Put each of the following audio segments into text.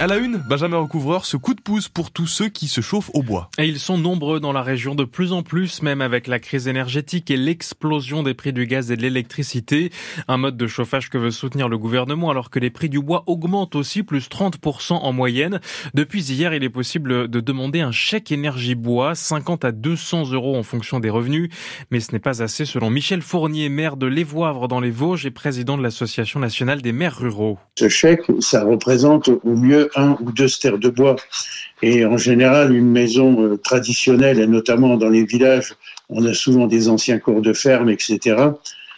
À la une, Benjamin Recouvreur, ce coup de pouce pour tous ceux qui se chauffent au bois. Et ils sont nombreux dans la région de plus en plus, même avec la crise énergétique et l'explosion des prix du gaz et de l'électricité. Un mode de chauffage que veut soutenir le gouvernement alors que les prix du bois augmentent aussi, plus 30% en moyenne. Depuis hier, il est possible de demander un chèque énergie bois, 50 à 200 euros en fonction des revenus. Mais ce n'est pas assez selon Michel Fournier, maire de Lévoivre dans les Vosges et président de l'Association nationale des maires ruraux. Ce chèque, ça représente au mieux un ou deux stères de bois. Et en général, une maison euh, traditionnelle, et notamment dans les villages, on a souvent des anciens cours de ferme, etc.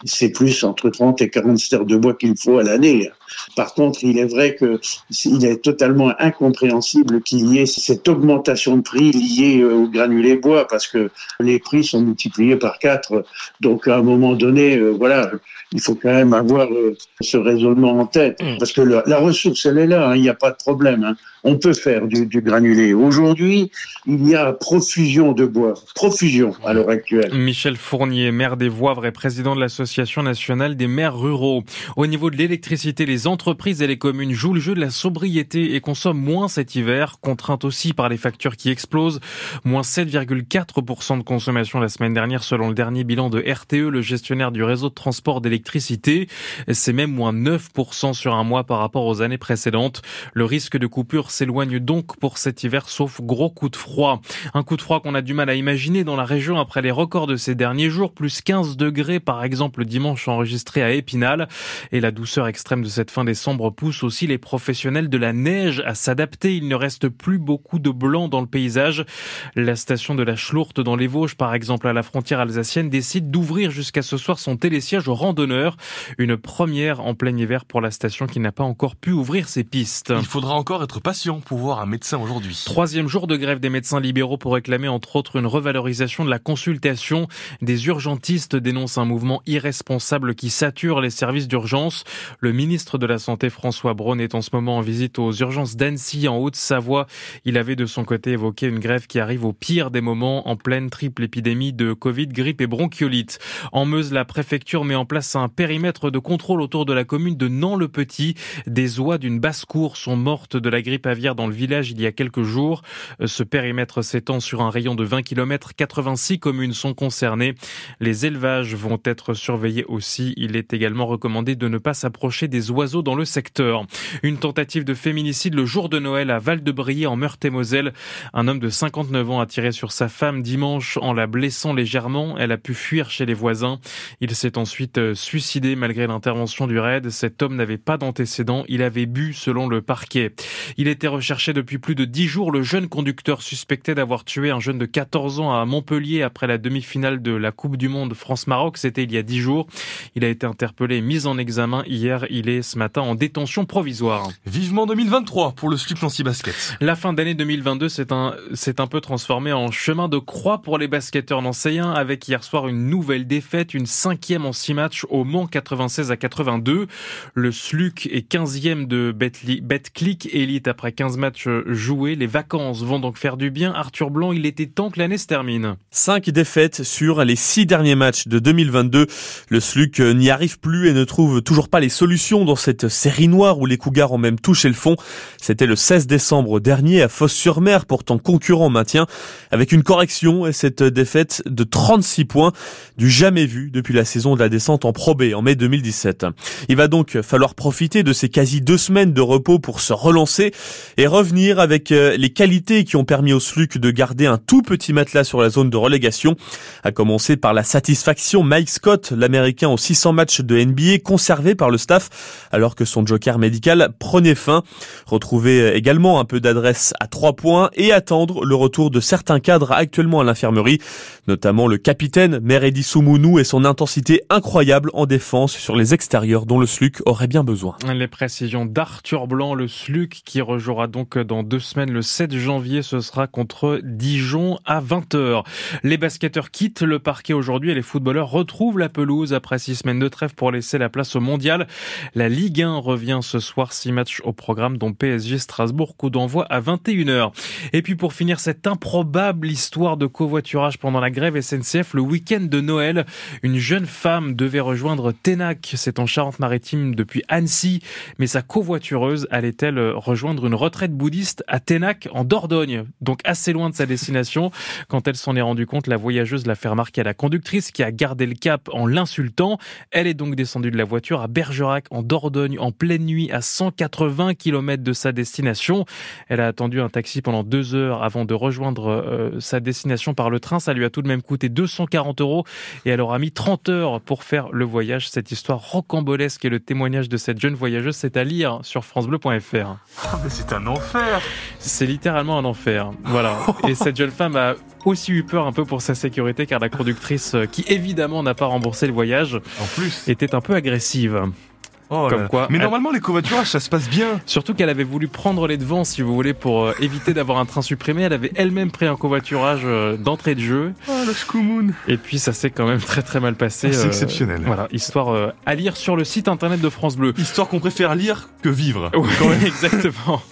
C'est plus entre 30 et 40 stères de bois qu'il faut à l'année. Par contre, il est vrai que il est totalement incompréhensible qu'il y ait cette augmentation de prix liée euh, au granulé bois parce que les prix sont multipliés par quatre. Donc, à un moment donné, euh, voilà, il faut quand même avoir euh, ce raisonnement en tête. Mm. Parce que la, ressource, elle est là, hein, il n'y a pas de problème. Hein. On peut faire du, du granulé. Aujourd'hui, il y a profusion de bois, profusion à l'heure actuelle. Michel Fournier, maire des Voivres et président de l'Association nationale des maires ruraux. Au niveau de l'électricité, les entreprises et les communes jouent le jeu de la sobriété et consomment moins cet hiver, contraintes aussi par les factures qui explosent. Moins 7,4% de consommation la semaine dernière selon le dernier bilan de RTE, le gestionnaire du réseau de transport d'électricité. C'est même moins 9% sur un mois par rapport aux années précédentes. Le risque de coupure s'éloigne donc pour cet hiver, sauf gros coup de froid. Un coup de froid qu'on a du mal à imaginer dans la région après les records de ces derniers jours, plus 15 degrés par exemple dimanche enregistré à Épinal. Et la douceur extrême de cette fin décembre pousse aussi les professionnels de la neige à s'adapter. Il ne reste plus beaucoup de blanc dans le paysage. La station de la Schlourte dans les Vosges, par exemple à la frontière alsacienne, décide d'ouvrir jusqu'à ce soir son télésiège aux randonneurs. Une première en plein hiver pour la station qui n'a pas encore pu ouvrir ses pistes. Il faudra encore être patient pour voir un médecin aujourd'hui. Troisième jour de grève des médecins libéraux pour réclamer entre autres une revalorisation de la consultation. Des urgentistes dénoncent un mouvement irresponsable qui sature les services d'urgence. Le ministre de la Santé François Braun est en ce moment en visite aux urgences d'Annecy en Haute-Savoie. Il avait de son côté évoqué une grève qui arrive au pire des moments en pleine triple épidémie de Covid, grippe et bronchiolite. En Meuse, la préfecture met en place un périmètre de contrôle autour de la commune de Nant-le-Petit. Des oies d'une basse-cour sont mortes de la grippe dans le village il y a quelques jours. Ce périmètre s'étend sur un rayon de 20 km. 86 communes sont concernées. Les élevages vont être surveillés aussi. Il est également recommandé de ne pas s'approcher des oiseaux dans le secteur. Une tentative de féminicide le jour de Noël à Val-de-Brie en Meurthe-et-Moselle. Un homme de 59 ans a tiré sur sa femme dimanche en la blessant légèrement. Elle a pu fuir chez les voisins. Il s'est ensuite euh, suicidé malgré l'intervention du raid. Cet homme n'avait pas d'antécédents. Il avait bu selon le parquet. Il était recherché depuis plus de dix jours. Le jeune conducteur suspecté d'avoir tué un jeune de 14 ans à Montpellier après la demi-finale de la Coupe du Monde France-Maroc. C'était il y a dix jours. Il a été interpellé et mis en examen hier. Il est ce matin en détention provisoire. Vivement 2023 pour le slip Nancy Basket. La fin d'année 2022 c'est un, un peu transformé en chemin de croix pour les basketteurs nancéens avec hier soir une nouvelle défaite, une cinquième en six matchs au Mans 96 à 82. Le SLUC est 15e de Betclic Elite après 15 matchs joués. Les vacances vont donc faire du bien. Arthur Blanc, il était temps que l'année se termine. Cinq défaites sur les six derniers matchs de 2022. Le SLUC n'y arrive plus et ne trouve toujours pas les solutions dans cette série noire où les Cougars ont même touché le fond. C'était le 16 décembre dernier à Fosse-sur-Mer, pourtant concurrent maintien, avec une correction et cette défaite de 36 points, du jamais vu depuis la saison de la descente en Pro B en mai 2017. Il va donc falloir profiter de ces quasi deux semaines de repos pour se relancer et revenir avec euh, les qualités qui ont permis au SLUC de garder un tout petit matelas sur la zone de relégation, à commencer par la satisfaction Mike Scott, l'américain aux 600 matchs de NBA conservé par le staff, alors que son joker médical prenait fin. Retrouver également un peu d'adresse à trois points et attendre le retour de certains cadres actuellement à l'infirmerie, notamment le capitaine Meredi Soumounou et son intensité incroyable en défense sur les extérieurs dont le SLUC aurait bien besoin. Les précisions d'Arthur Blanc, le SLUC qui rejouera donc dans deux semaines le 7 janvier, ce sera contre Dijon à 20h. Les basketteurs quittent le parquet aujourd'hui et les footballeurs retrouvent la pelouse après six semaines de trêve pour laisser la place au mondial. La Ligue 1 revient ce soir, six matchs au programme dont PSG Strasbourg, coup d'envoi à 21h. Et puis pour finir cette improbable histoire de covoiturage pendant la grève SNCF, le week-end de Noël, une jeune femme devait rejoindre Ténac, c'est en Charente-Maritime depuis Annecy, mais sa covoitureuse allait-elle rejoindre une une retraite bouddhiste à Ténac, en Dordogne, donc assez loin de sa destination. Quand elle s'en est rendue compte, la voyageuse l'a fait remarquer à la conductrice qui a gardé le cap en l'insultant. Elle est donc descendue de la voiture à Bergerac, en Dordogne, en pleine nuit, à 180 km de sa destination. Elle a attendu un taxi pendant deux heures avant de rejoindre euh, sa destination par le train. Ça lui a tout de même coûté 240 euros et elle aura mis 30 heures pour faire le voyage. Cette histoire rocambolesque et le témoignage de cette jeune voyageuse, c'est à lire sur francebleu.fr. C'est un enfer C'est littéralement un enfer. Voilà. Et cette jeune femme a aussi eu peur un peu pour sa sécurité car la conductrice, euh, qui évidemment n'a pas remboursé le voyage, En plus. était un peu agressive. Oh Comme quoi, Mais elle- normalement, les covoiturages, ça se passe bien. Surtout qu'elle avait voulu prendre les devants, si vous voulez, pour euh, éviter d'avoir un train supprimé. Elle avait elle-même pris un covoiturage euh, d'entrée de jeu. Oh, le schkoumoun. Et puis ça s'est quand même très très mal passé. Ah, c'est euh, exceptionnel. Voilà, histoire à lire sur le site internet de France Bleu. Histoire qu'on préfère lire que vivre. Oui, exactement.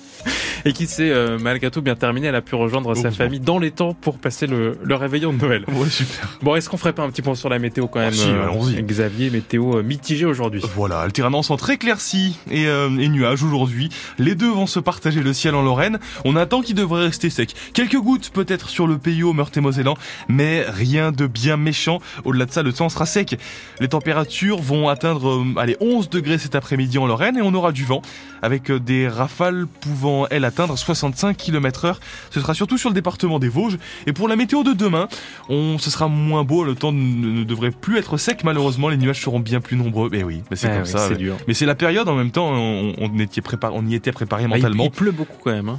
Et qui s'est euh, malgré tout bien terminé. Elle a pu rejoindre sa famille dans les temps pour passer le, le réveillon de Noël. Ouais, super. Bon, est-ce qu'on ferait pas un petit point sur la météo quand même Ah, si, allons-y. Xavier, météo euh, mitigée aujourd'hui? Voilà, alternance entre éclaircies et, euh, et nuages aujourd'hui. Les deux vont se partager le ciel en Lorraine. On attend qu'il devrait rester sec. Quelques gouttes peut-être sur le pays au Meurthe-et-Mosellans, mais rien de bien méchant. Au-delà de ça, le temps sera sec. Les températures vont atteindre euh, allez, 11 degrés cet après-midi en Lorraine et on aura du vent avec euh, des rafales pouvant, elles, atteindre 65 km heure. Ce sera surtout sur le département des Vosges. Et pour la météo de demain, on, ce sera moins beau. Le temps ne, ne devrait plus être sec, malheureusement. Les nuages seront bien plus nombreux. Mais oui, mais c'est Ah comme oui, ça. C'est ouais. dur. Mais c'est la période en même temps, on, on, était préparé, on y était préparé Ah, mentalement. il pleut beaucoup quand même. hein.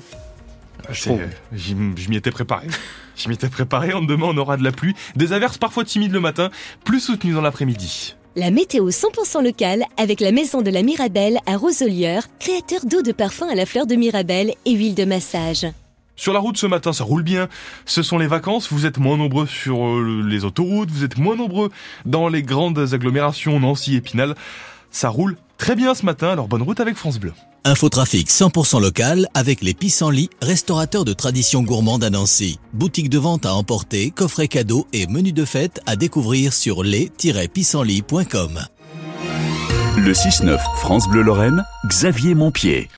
Trouve. j'y- Je m'y étais préparé. Je m'y étais préparé. En demain, on aura de la pluie, des averses parfois timides le matin, plus soutenues dans l'après-midi. La météo 100% locale avec la maison de la Mirabelle à Roselière, créateur d'eau de parfum à la fleur de Mirabelle et huile de massage. Sur la route ce matin, ça roule bien. Ce sont les vacances. Vous êtes moins nombreux sur euh, les autoroutes. Vous êtes moins nombreux dans les grandes agglomérations Nancy, Épinal. Ça roule très bien ce matin. Alors bonne route avec France Bleu. Infotrafic 100% local avec les Pissenlits, restaurateurs de tradition gourmande à Nancy. Boutique de vente à emporter, coffret cadeaux et menu de fête à découvrir sur les-pissenlits.com. Le 6-9 France Bleu Lorraine, Xavier Montpied.